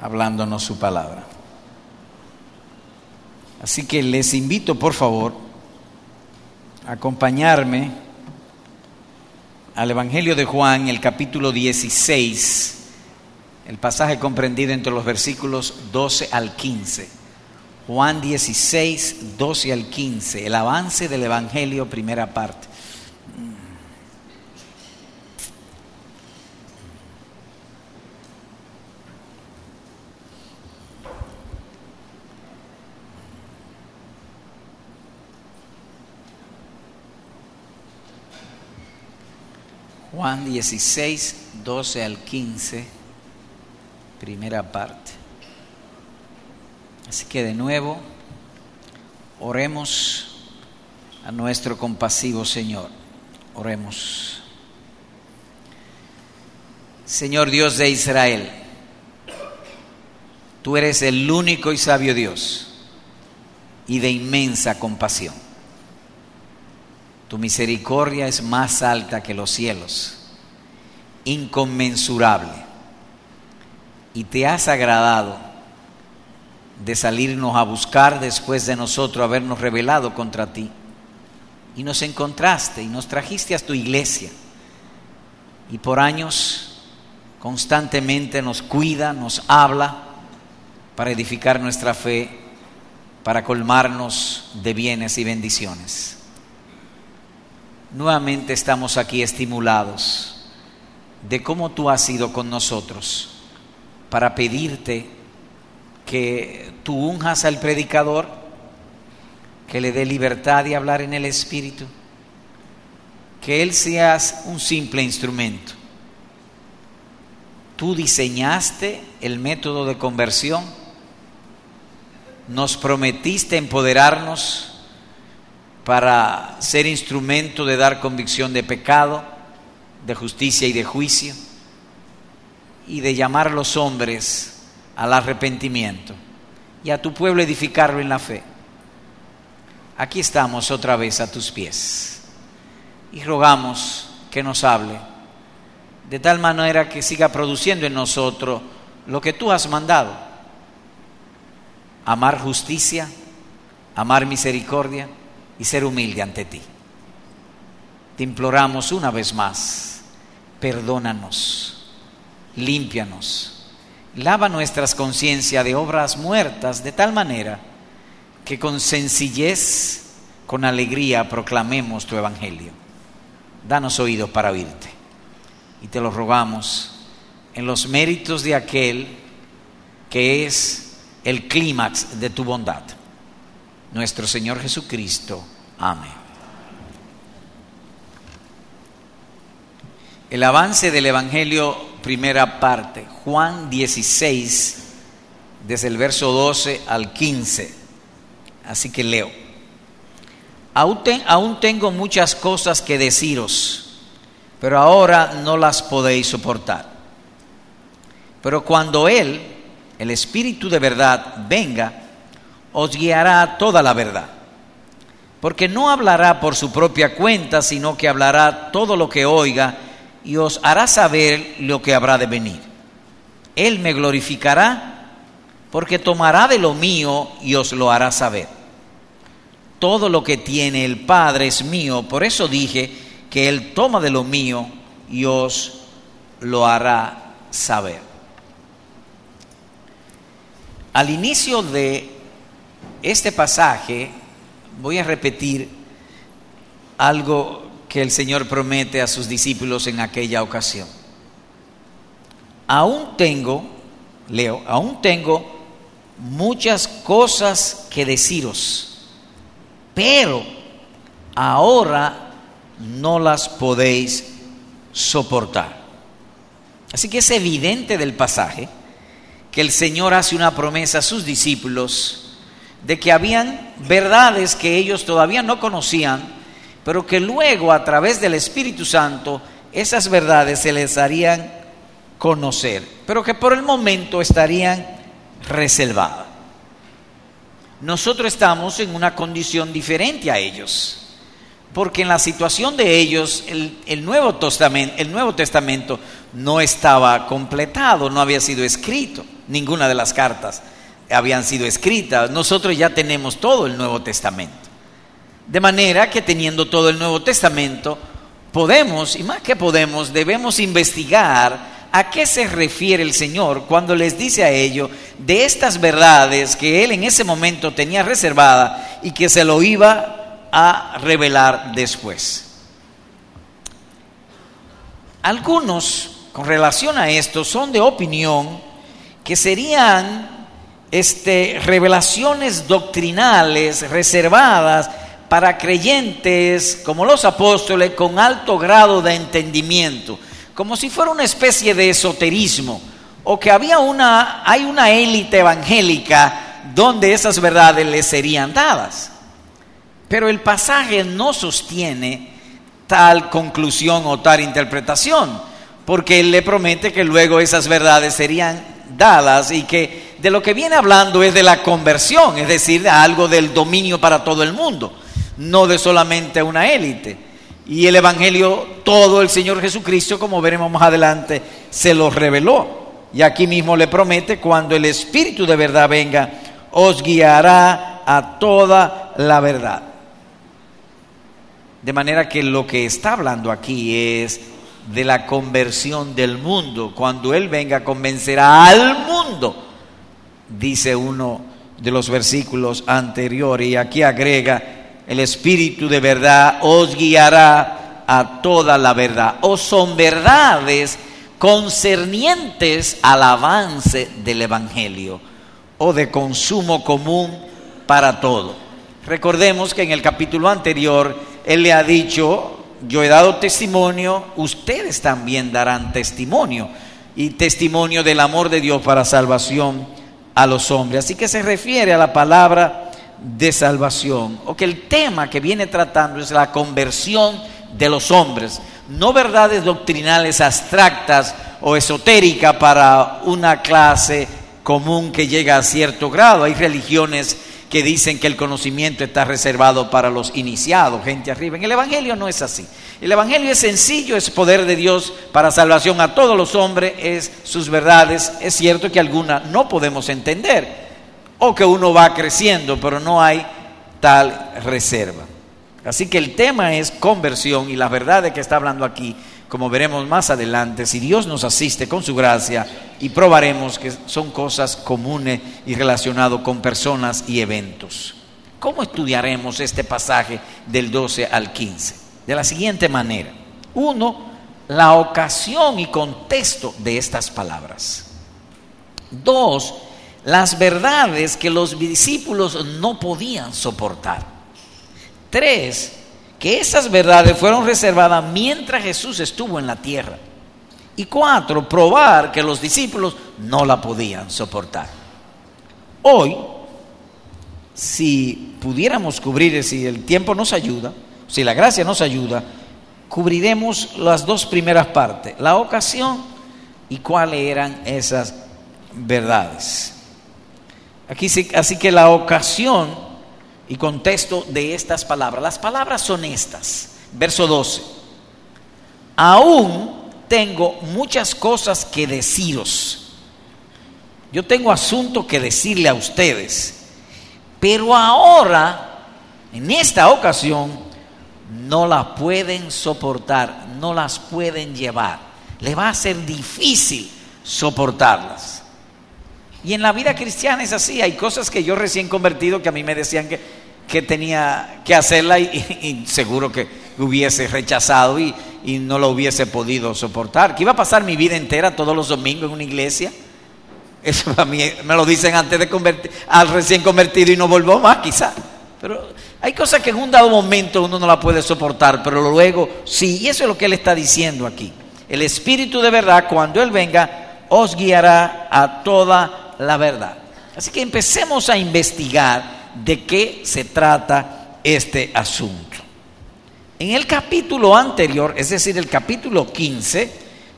hablándonos su palabra. Así que les invito, por favor, a acompañarme al Evangelio de Juan, el capítulo 16, el pasaje comprendido entre los versículos 12 al 15. Juan 16, 12 al 15, el avance del Evangelio, primera parte. Juan 16, 12 al 15, primera parte. Así que de nuevo, oremos a nuestro compasivo Señor. Oremos. Señor Dios de Israel, tú eres el único y sabio Dios y de inmensa compasión tu misericordia es más alta que los cielos, inconmensurable. Y te has agradado de salirnos a buscar después de nosotros habernos rebelado contra ti. Y nos encontraste y nos trajiste a tu iglesia. Y por años constantemente nos cuida, nos habla para edificar nuestra fe, para colmarnos de bienes y bendiciones nuevamente estamos aquí estimulados de cómo tú has sido con nosotros para pedirte que tú unjas al predicador, que le dé libertad de hablar en el Espíritu, que Él seas un simple instrumento. Tú diseñaste el método de conversión, nos prometiste empoderarnos para ser instrumento de dar convicción de pecado, de justicia y de juicio, y de llamar a los hombres al arrepentimiento y a tu pueblo edificarlo en la fe. Aquí estamos otra vez a tus pies y rogamos que nos hable de tal manera que siga produciendo en nosotros lo que tú has mandado. Amar justicia, amar misericordia, y ser humilde ante ti. Te imploramos una vez más, perdónanos, límpianos, lava nuestras conciencias de obras muertas de tal manera que con sencillez, con alegría proclamemos tu evangelio. Danos oído para oírte. Y te lo rogamos en los méritos de aquel que es el clímax de tu bondad nuestro Señor Jesucristo. Amén. El avance del Evangelio, primera parte, Juan 16, desde el verso 12 al 15. Así que leo. Aún, tengo muchas cosas que deciros, pero ahora no las podéis soportar. Pero cuando Él, el Espíritu de verdad, venga, os guiará toda la verdad. Porque no hablará por su propia cuenta, sino que hablará todo lo que oiga y os hará saber lo que habrá de venir. Él me glorificará porque tomará de lo mío y os lo hará saber. Todo lo que tiene el Padre es mío, por eso dije que Él toma de lo mío y os lo hará saber. Al inicio de este pasaje voy a repetir algo que el Señor promete a sus discípulos en aquella ocasión. Aún tengo, leo, aún tengo muchas cosas que deciros, pero ahora no las podéis soportar. Así que es evidente del pasaje que el Señor hace una promesa a sus discípulos de que habían verdades que ellos todavía no conocían, pero que luego a través del Espíritu Santo esas verdades se les harían conocer, pero que por el momento estarían reservadas. Nosotros estamos en una condición diferente a ellos, porque en la situación de ellos el, Nuevo, Testamento, el Nuevo Testamento no estaba completado, no había sido escrito, ninguna de las cartas habían sido escritas. Nosotros ya tenemos todo el Nuevo Testamento. De manera que teniendo todo el Nuevo Testamento, podemos, y más que podemos, debemos investigar a qué se refiere el Señor cuando les dice a ellos de estas verdades que Él en ese momento tenía reservada y que se lo iba a revelar después. Algunos, con relación a esto, son de opinión que serían este, revelaciones doctrinales reservadas para creyentes como los apóstoles con alto grado de entendimiento, como si fuera una especie de esoterismo, o que había una, hay una élite evangélica donde esas verdades les serían dadas. Pero el pasaje no sostiene tal conclusión o tal interpretación, porque él le promete que luego esas verdades serían dadas y que de lo que viene hablando es de la conversión, es decir, de algo del dominio para todo el mundo no de solamente una élite. Y el Evangelio, todo el Señor Jesucristo, como veremos más adelante, se lo reveló. Y aquí mismo le promete, cuando el Espíritu de verdad venga, os guiará a toda la verdad. De manera que lo que está hablando aquí es de la conversión del mundo. Cuando Él venga, convencerá al mundo, dice uno de los versículos anteriores. Y aquí agrega, el Espíritu de verdad os guiará a toda la verdad. O son verdades concernientes al avance del Evangelio o de consumo común para todo. Recordemos que en el capítulo anterior Él le ha dicho, yo he dado testimonio, ustedes también darán testimonio y testimonio del amor de Dios para salvación a los hombres. Así que se refiere a la palabra de salvación, o que el tema que viene tratando es la conversión de los hombres, no verdades doctrinales abstractas o esotéricas para una clase común que llega a cierto grado. Hay religiones que dicen que el conocimiento está reservado para los iniciados, gente arriba. En el Evangelio no es así. El Evangelio es sencillo, es poder de Dios para salvación a todos los hombres, es sus verdades. Es cierto que algunas no podemos entender, o que uno va creciendo, pero no hay tal reserva. Así que el tema es conversión y la verdad de que está hablando aquí, como veremos más adelante, si Dios nos asiste con su gracia y probaremos que son cosas comunes y relacionadas con personas y eventos. ¿Cómo estudiaremos este pasaje del 12 al 15? De la siguiente manera. Uno, la ocasión y contexto de estas palabras. Dos, las verdades que los discípulos no podían soportar. Tres, que esas verdades fueron reservadas mientras Jesús estuvo en la tierra. Y cuatro, probar que los discípulos no la podían soportar. Hoy, si pudiéramos cubrir, si el tiempo nos ayuda, si la gracia nos ayuda, cubriremos las dos primeras partes, la ocasión y cuáles eran esas verdades así que la ocasión y contexto de estas palabras, las palabras son estas. Verso 12. Aún tengo muchas cosas que deciros. Yo tengo asunto que decirle a ustedes. Pero ahora, en esta ocasión, no la pueden soportar, no las pueden llevar. Le va a ser difícil soportarlas. Y en la vida cristiana es así, hay cosas que yo recién convertido que a mí me decían que, que tenía que hacerla y, seguro que hubiese rechazado y, y, no lo hubiese podido soportar. Que iba a pasar mi vida entera todos los domingos en una iglesia. Eso a mí me lo dicen antes de convertir, al recién convertido y no volvió más quizá. Pero hay cosas que en un dado momento uno no la puede soportar, pero luego sí, y eso es lo que él está diciendo aquí. El Espíritu de verdad, cuando Él venga, os guiará a toda la verdad. Así que empecemos a investigar de qué se trata este asunto. En el capítulo anterior, es decir, el capítulo 15,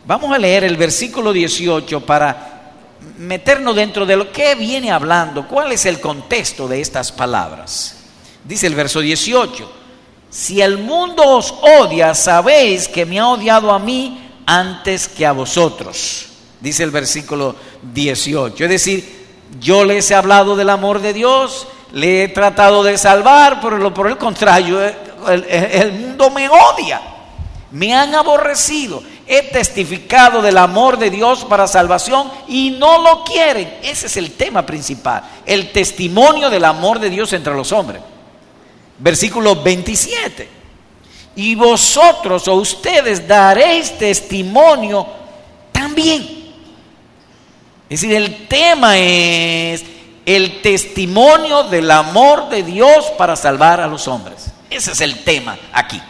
vamos a leer el versículo 18 para meternos dentro de lo que viene hablando, cuál es el contexto de estas palabras. Dice el verso 18, si el mundo os odia, sabéis que me ha odiado a mí antes que a vosotros. Dice el versículo 18. Es decir, yo les he hablado del amor de Dios, le he tratado de salvar, pero por el contrario, el mundo me odia, me han aborrecido. He testificado del amor de Dios para salvación y no lo quieren. Ese es el tema principal, el testimonio del amor de Dios entre los hombres. Versículo 27. Y vosotros o ustedes daréis testimonio también. Es decir, el tema es el testimonio del amor de Dios para salvar a los hombres. Ese es el tema aquí.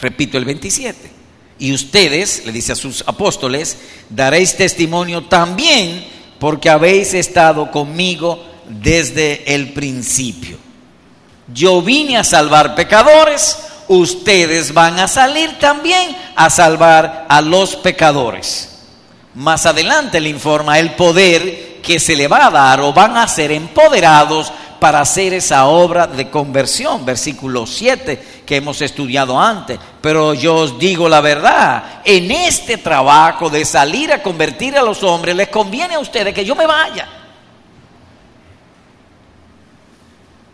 Repito el 27. Y ustedes, le dice a sus apóstoles, daréis testimonio también porque habéis estado conmigo desde el principio. Yo vine a salvar pecadores, ustedes van a salir también a salvar a los pecadores. Más adelante le informa el poder que se le va a dar o van a ser empoderados para hacer esa obra de conversión, versículo 7 que hemos estudiado antes. Pero yo os digo la verdad, en este trabajo de salir a convertir a los hombres, les conviene a ustedes que yo me vaya.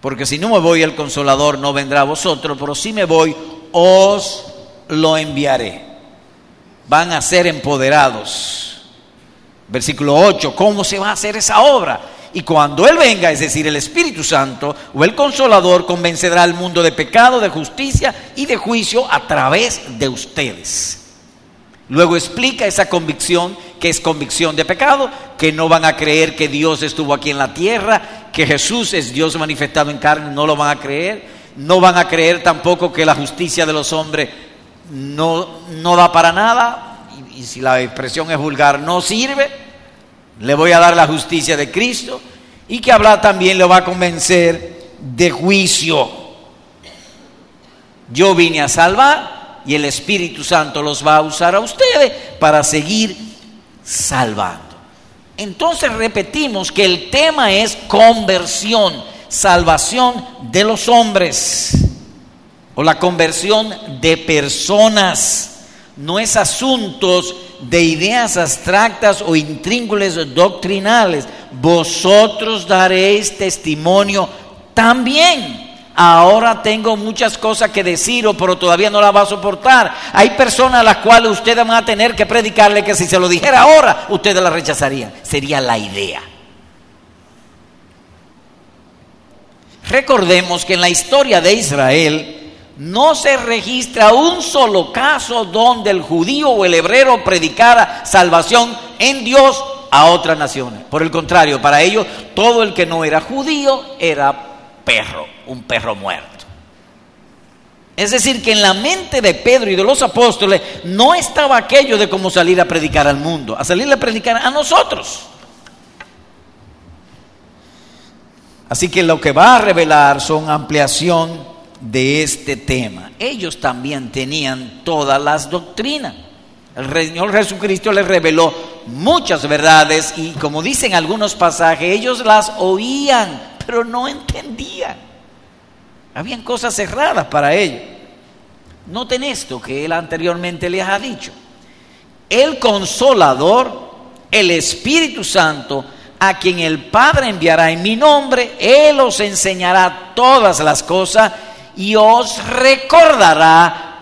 Porque si no me voy, el consolador no vendrá a vosotros, pero si me voy, os lo enviaré. Van a ser empoderados. Versículo 8, ¿cómo se va a hacer esa obra? Y cuando Él venga, es decir, el Espíritu Santo o el Consolador, convencerá al mundo de pecado, de justicia y de juicio a través de ustedes. Luego explica esa convicción, que es convicción de pecado, que no van a creer que Dios estuvo aquí en la tierra, que Jesús es Dios manifestado en carne, no lo van a creer. No van a creer tampoco que la justicia de los hombres no, no da para nada, y, si la expresión es vulgar, no sirve le voy a dar la justicia de Cristo y que hablar también lo va a convencer de juicio. Yo vine a salvar y el Espíritu Santo los va a usar a ustedes para seguir salvando. Entonces repetimos que el tema es conversión, salvación de los hombres o la conversión de personas. No es asuntos de ideas abstractas o intríngules doctrinales. Vosotros daréis testimonio también. Ahora tengo muchas cosas que decir, pero todavía no la va a soportar. Hay personas a las cuales ustedes van a tener que predicarle que si se lo dijera ahora, ustedes la rechazarían. Sería la idea. Recordemos que en la historia de Israel, no se registra un solo caso donde el judío o el hebreo predicara salvación en Dios a otras naciones. Por el contrario, para ellos todo el que no era judío era perro, un perro muerto. Es decir, que en la mente de Pedro y de los apóstoles no estaba aquello de cómo salir a predicar al mundo, a salir a predicar a nosotros. Así que lo que va a revelar son ampliación de este tema. Ellos también tenían todas las doctrinas. El Señor Jesucristo les reveló muchas verdades y como dicen algunos pasajes, ellos las oían, pero no entendían. Habían cosas cerradas para ellos. Noten esto que él anteriormente les ha dicho. El consolador, el Espíritu Santo, a quien el Padre enviará en mi nombre, Él os enseñará todas las cosas y os recordará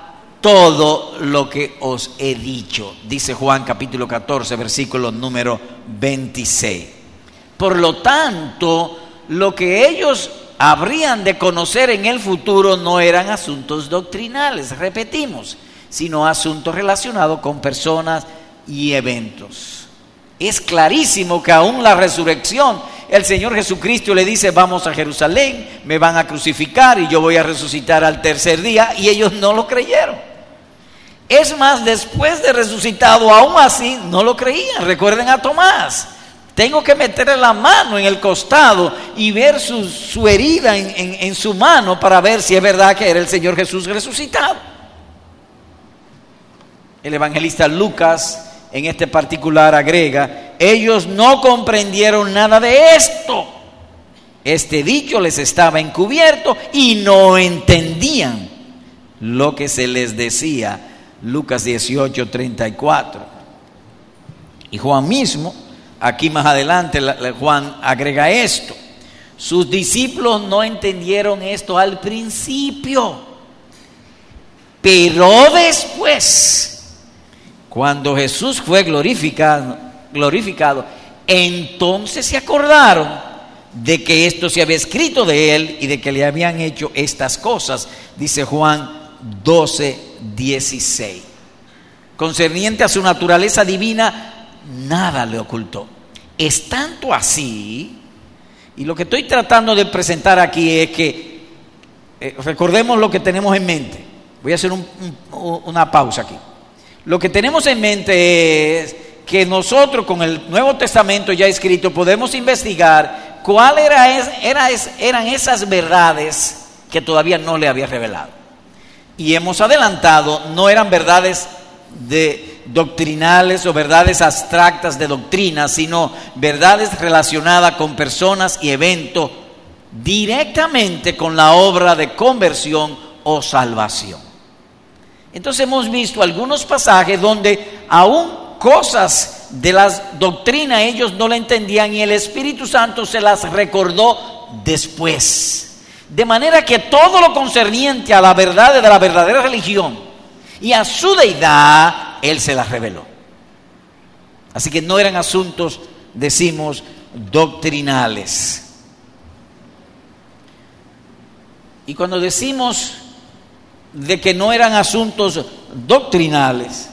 todo lo que os he dicho, dice Juan capítulo 14, versículo número 26. Por lo tanto, lo que ellos habrían de conocer en el futuro no eran asuntos doctrinales, repetimos, sino asuntos relacionados con personas y eventos. Es clarísimo que aún la resurrección el Señor Jesucristo le dice, vamos a Jerusalén, me van a crucificar y yo voy a resucitar al tercer día, y ellos no lo creyeron. Es más, después de resucitado, aún así, no lo creían. Recuerden a Tomás. Tengo que meterle la mano en el costado y ver su, herida en, en su mano para ver si es verdad que era el Señor Jesús resucitado. El evangelista Lucas en este particular agrega, ellos no comprendieron nada de esto. Este dicho les estaba encubierto y no entendían lo que se les decía Lucas 18, 34. Y Juan mismo, aquí más adelante, Juan agrega esto. Sus discípulos no entendieron esto al principio, pero después, cuando Jesús fue glorificado, glorificado, entonces se acordaron de que esto se había escrito de él y de que le habían hecho estas cosas, dice Juan 12, 16. Concerniente a su naturaleza divina, nada le ocultó. Es tanto así, y lo que estoy tratando de presentar aquí es que eh, recordemos lo que tenemos en mente. Voy a hacer una pausa aquí. Lo que tenemos en mente es que nosotros con el Nuevo Testamento ya escrito podemos investigar cuáles era, eran esas verdades que todavía no le había revelado. Y hemos adelantado, no eran verdades de doctrinales o verdades abstractas de doctrina, sino verdades relacionadas con personas y eventos directamente con la obra de conversión o salvación. Entonces hemos visto algunos pasajes donde aún cosas de la doctrina ellos no la entendían y el Espíritu Santo se las recordó después. De manera que todo lo concerniente a la verdad de la verdadera religión y a su deidad, Él se las reveló. Así que no eran asuntos, decimos, doctrinales. Y cuando decimos de que no eran asuntos doctrinales,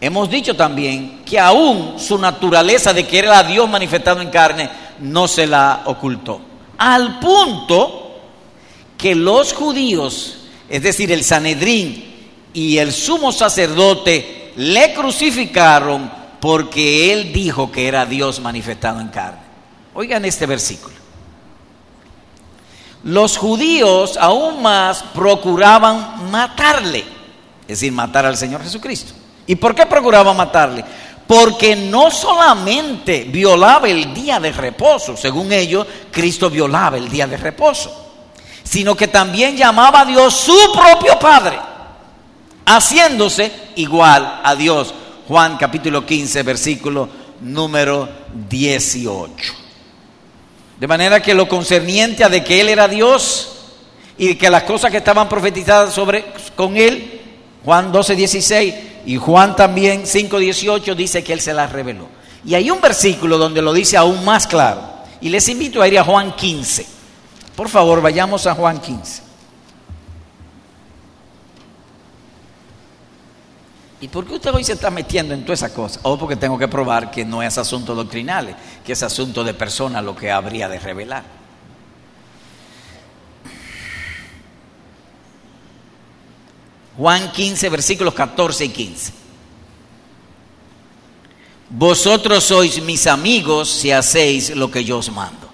Hemos dicho también que aún su naturaleza de que era Dios manifestado en carne no se la ocultó. Al punto que los judíos, es decir, el Sanedrín y el sumo sacerdote, le crucificaron porque él dijo que era Dios manifestado en carne. Oigan este versículo. Los judíos aún más procuraban matarle, es decir, matar al Señor Jesucristo. ¿Y por qué procuraba matarle? Porque no solamente violaba el día de reposo, según ellos, Cristo violaba el día de reposo, sino que también llamaba a Dios su propio Padre, haciéndose igual a Dios. Juan capítulo 15, versículo número 18. De manera que lo concerniente a de que Él era Dios y que las cosas que estaban profetizadas sobre, con Él, Juan 12, 16, y Juan también 5.18 dice que Él se las reveló. Y hay un versículo donde lo dice aún más claro. Y les invito a ir a Juan 15. Por favor, vayamos a Juan 15. ¿Y por qué usted hoy se está metiendo en toda esa cosa? O porque tengo que probar que no es asunto doctrinal, que es asunto de persona lo que habría de revelar. Juan 15, versículos 14 y 15. Vosotros sois mis amigos si hacéis lo que yo os mando.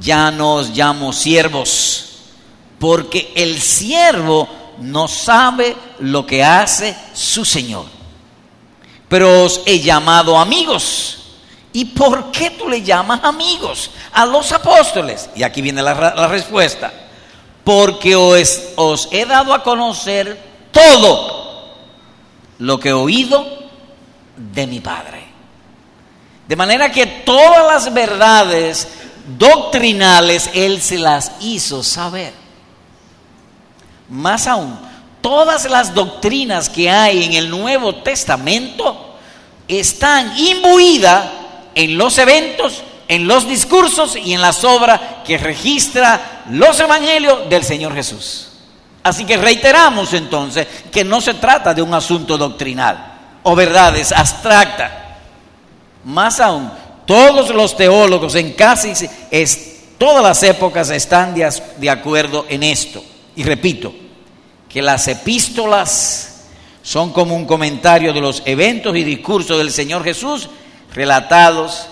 Ya no os llamo siervos, porque el siervo no sabe lo que hace su Señor. Pero os he llamado amigos. ¿Y por qué tú le llamas amigos a los apóstoles? Y aquí viene la, la respuesta porque os, he dado a conocer todo lo que he oído de mi Padre. De manera que todas las verdades doctrinales Él se las hizo saber. Más aún, todas las doctrinas que hay en el Nuevo Testamento están imbuidas en los eventos en los discursos y en las obras que registra los evangelios del Señor Jesús. Así que reiteramos entonces que no se trata de un asunto doctrinal o verdades abstractas. Más aún, todos los teólogos en casi todas las épocas están de acuerdo en esto. Y repito, que las epístolas son como un comentario de los eventos y discursos del Señor Jesús relatados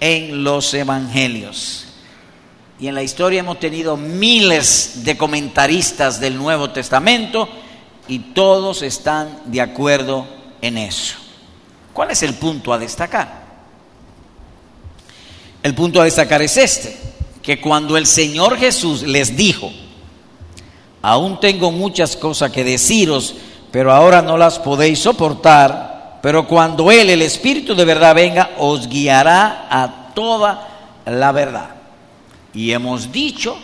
en los evangelios. Y en la historia hemos tenido miles de comentaristas del Nuevo Testamento y todos están de acuerdo en eso. ¿Cuál es el punto a destacar? El punto a destacar es este, que cuando el Señor Jesús les dijo, aún tengo muchas cosas que deciros, pero ahora no las podéis soportar. Pero cuando Él, el Espíritu de verdad, venga, os guiará a toda la verdad. Y hemos dicho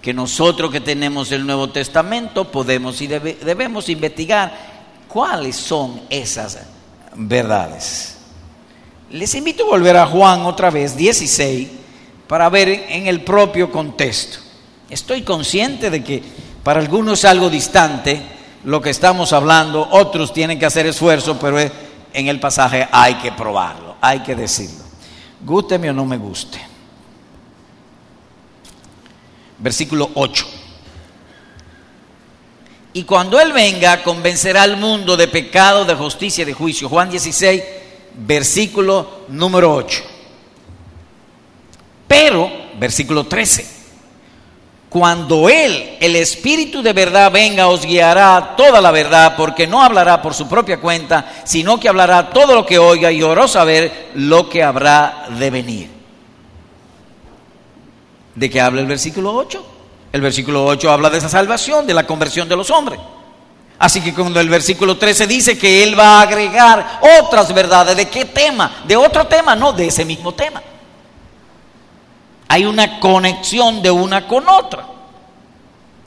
que nosotros que tenemos el Nuevo Testamento podemos y debemos investigar cuáles son esas verdades. Les invito a volver a Juan otra vez, 16, para ver en el propio contexto. Estoy consciente de que para algunos es algo distante lo que estamos hablando, otros tienen que hacer esfuerzo, pero en el pasaje hay que probarlo, hay que decirlo. Gústeme o no me guste versículo 8. Y cuando Él venga, convencerá al mundo de pecado, de justicia y de juicio. Juan 16, versículo número 8. Pero, versículo 13, cuando Él, el Espíritu de verdad, venga, os guiará toda la verdad, porque no hablará por su propia cuenta, sino que hablará todo lo que oiga y oró saber lo que habrá de venir. ¿De qué habla el versículo 8? El versículo 8 habla de esa salvación, de la conversión de los hombres. Así que cuando el versículo 13 dice que Él va a agregar otras verdades, ¿de qué tema? De otro tema, no, de ese mismo tema. Hay una conexión de una con otra.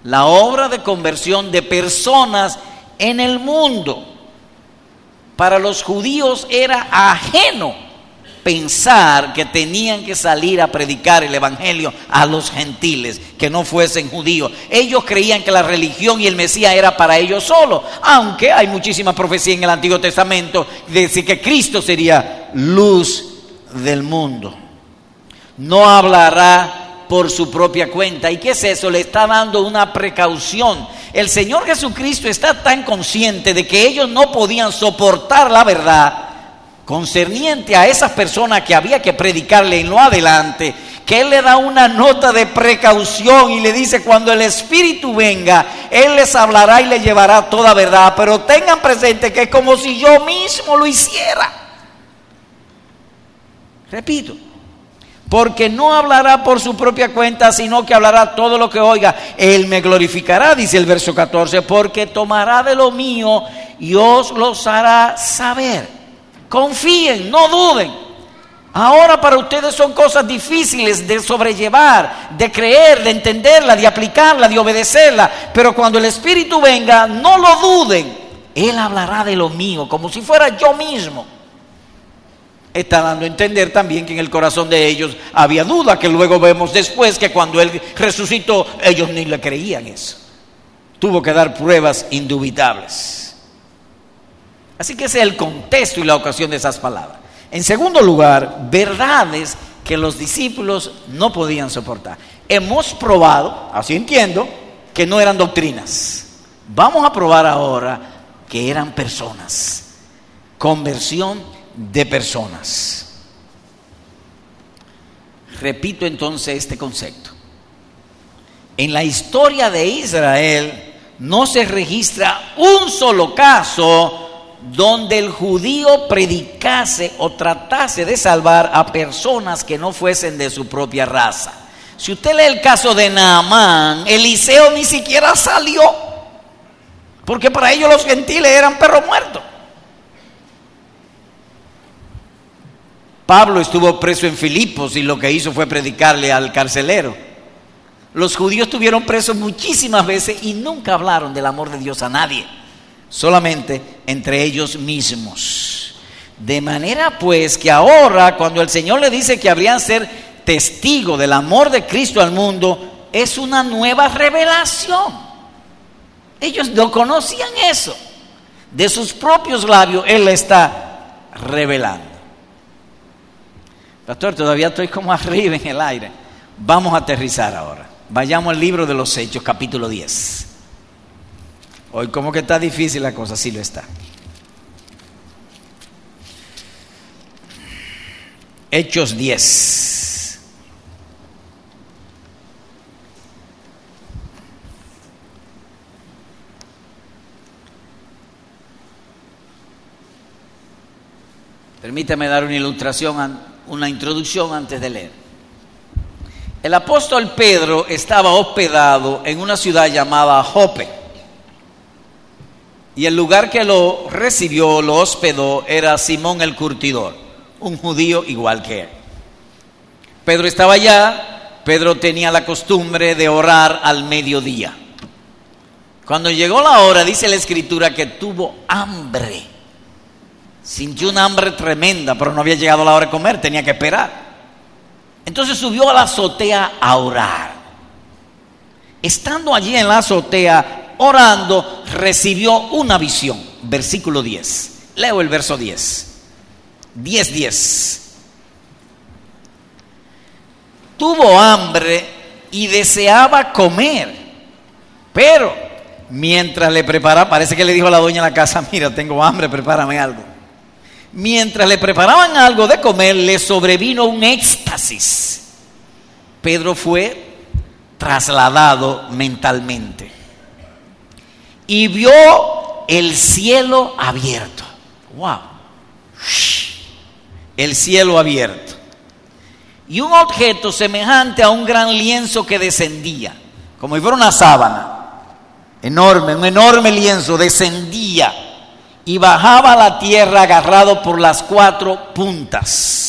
La obra de conversión de personas en el mundo para los judíos era ajeno pensar que tenían que salir a predicar el Evangelio a los gentiles, que no fuesen judíos. Ellos creían que la religión y el Mesías era para ellos solo, aunque hay muchísima profecía en el Antiguo Testamento de decir que Cristo sería luz del mundo. No hablará por su propia cuenta. ¿Y qué es eso? Le está dando una precaución. El Señor Jesucristo está tan consciente de que ellos no podían soportar la verdad concerniente a esas personas que había que predicarle en lo adelante, que Él le da una nota de precaución y le dice, cuando el Espíritu venga, Él les hablará y les llevará toda verdad, pero tengan presente que es como si yo mismo lo hiciera. Repito, porque no hablará por su propia cuenta, sino que hablará todo lo que oiga. Él me glorificará, dice el verso 14, porque tomará de lo mío y os los hará saber. Confíen, no duden. Ahora para ustedes son cosas difíciles de sobrellevar, de creer, de entenderla, de aplicarla, de obedecerla. Pero cuando el Espíritu venga, no lo duden. Él hablará de lo mío, como si fuera yo mismo. Está dando a entender también que en el corazón de ellos había duda, que luego vemos después que cuando Él resucitó, ellos ni le creían eso. Tuvo que dar pruebas indubitables. Así que ese es el contexto y la ocasión de esas palabras. En segundo lugar, verdades que los discípulos no podían soportar. Hemos probado, así entiendo, que no eran doctrinas. Vamos a probar ahora que eran personas. Conversión de personas. Repito entonces este concepto. En la historia de Israel no se registra un solo caso donde el judío predicase o tratase de salvar a personas que no fuesen de su propia raza. Si usted lee el caso de Naamán, Eliseo ni siquiera salió, porque para ellos los gentiles eran perros muertos. Pablo estuvo preso en Filipos y lo que hizo fue predicarle al carcelero. Los judíos estuvieron presos muchísimas veces y nunca hablaron del amor de Dios a nadie solamente entre ellos mismos. De manera pues que ahora cuando el Señor le dice que habrían ser testigo del amor de Cristo al mundo, es una nueva revelación. Ellos no conocían eso. De sus propios labios Él está revelando. Pastor, todavía estoy como arriba en el aire. Vamos a aterrizar ahora. Vayamos al libro de los Hechos, capítulo 10. Hoy como que está difícil la cosa, sí lo está. Hechos 10. Permítame dar una ilustración, una introducción antes de leer. El apóstol Pedro estaba hospedado en una ciudad llamada Jope. Y el lugar que lo recibió, lo hospedó, era Simón el Curtidor, un judío igual que él. Pedro estaba allá, Pedro tenía la costumbre de orar al mediodía. Cuando llegó la hora, dice la escritura que tuvo hambre. Sintió una hambre tremenda, pero no había llegado la hora de comer, tenía que esperar. Entonces subió a la azotea a orar. Estando allí en la azotea orando, recibió una visión. Versículo 10. Leo el verso 10. 10, 10. Tuvo hambre y deseaba comer, pero mientras le preparaba, parece que le dijo a la dueña de la casa, mira, tengo hambre, prepárame algo. Mientras le preparaban algo de comer, le sobrevino un éxtasis. Pedro fue trasladado mentalmente y vio el cielo abierto. ¡Wow! El cielo abierto. Y un objeto semejante a un gran lienzo que descendía, como si fuera una sábana enorme, un enorme lienzo, descendía y bajaba a la tierra agarrado por las cuatro puntas.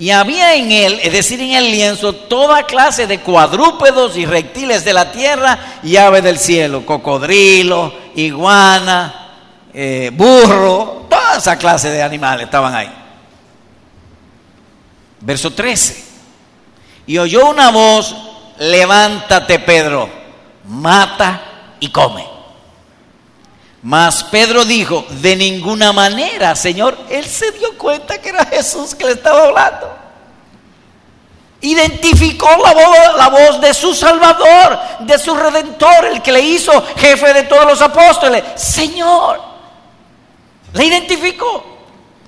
Y había en él, es decir, en el lienzo, toda clase de cuadrúpedos y reptiles de la tierra y aves del cielo, cocodrilo, iguana, eh, burro, toda esa clase de animales estaban ahí. Verso 13. Y oyó una voz, levántate Pedro, mata y come. Mas Pedro dijo, de ninguna manera, Señor, él se dio cuenta que era Jesús que le estaba hablando. Identificó la voz, de su Salvador, de su Redentor, el que le hizo jefe de todos los apóstoles. Señor, le identificó.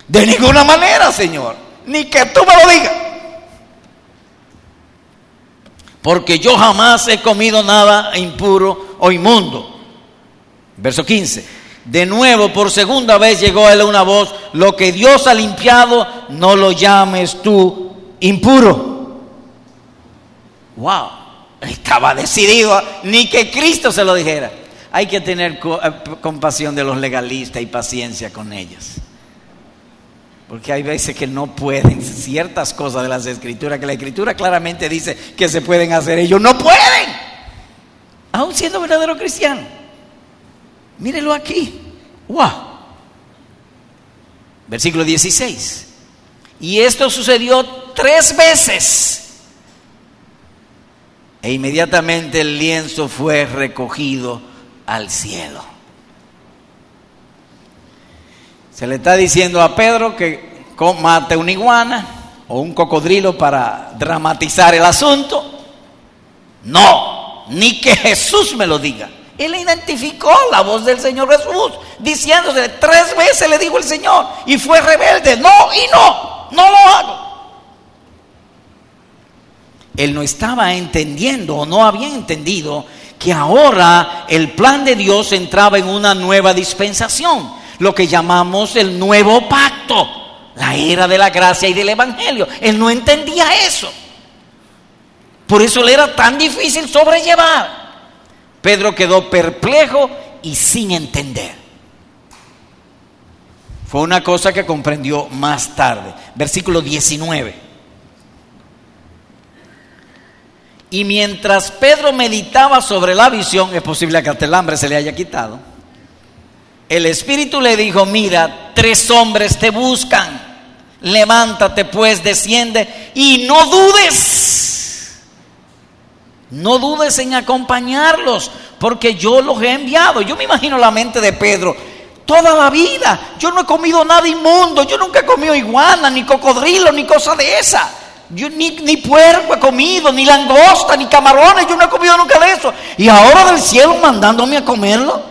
De ninguna manera, Señor, ni que tú me lo digas. Porque yo jamás he comido nada impuro o inmundo Verso 15. De nuevo, por segunda vez llegó a él una voz, lo que Dios ha limpiado, no lo llames tú impuro. Wow, estaba decidido, ni que Cristo se lo dijera. Hay que tener eh, compasión de los legalistas y paciencia con ellos. Porque hay veces que no pueden ciertas cosas de las escrituras, que la escritura claramente dice que se pueden hacer, ellos no pueden, aún siendo verdadero cristiano. Mírelo aquí. ¡Wow! Versículo 16. Y esto sucedió tres veces. E inmediatamente el lienzo fue recogido al cielo. Se le está diciendo a Pedro que mate una iguana o un cocodrilo para dramatizar el asunto. No, ni que Jesús me lo diga. Él identificó la voz del Señor Jesús, diciéndose tres veces le dijo el Señor, y fue rebelde, no y no, no lo hago. Él no estaba entendiendo o no había entendido que ahora el plan de Dios entraba en una nueva dispensación, lo que llamamos el nuevo pacto, la era de la gracia y del Evangelio. Él no entendía eso. Por eso le era tan difícil sobrellevar. Pedro quedó perplejo y sin entender. Fue una cosa que comprendió más tarde. Versículo 19. Y mientras Pedro meditaba sobre la visión, es posible que hasta el hambre se le haya quitado, el Espíritu le dijo, mira, tres hombres te buscan, levántate pues, desciende y no dudes no dudes en acompañarlos, porque yo los he enviado. Yo me imagino la mente de Pedro. Toda la vida, yo no he comido nada inmundo, yo nunca he comido iguana, ni cocodrilo, ni cosa de esa. Yo ni, ni puerco he comido, ni langosta, ni camarones, yo no he comido nunca de eso. Y ahora del cielo mandándome a comerlo.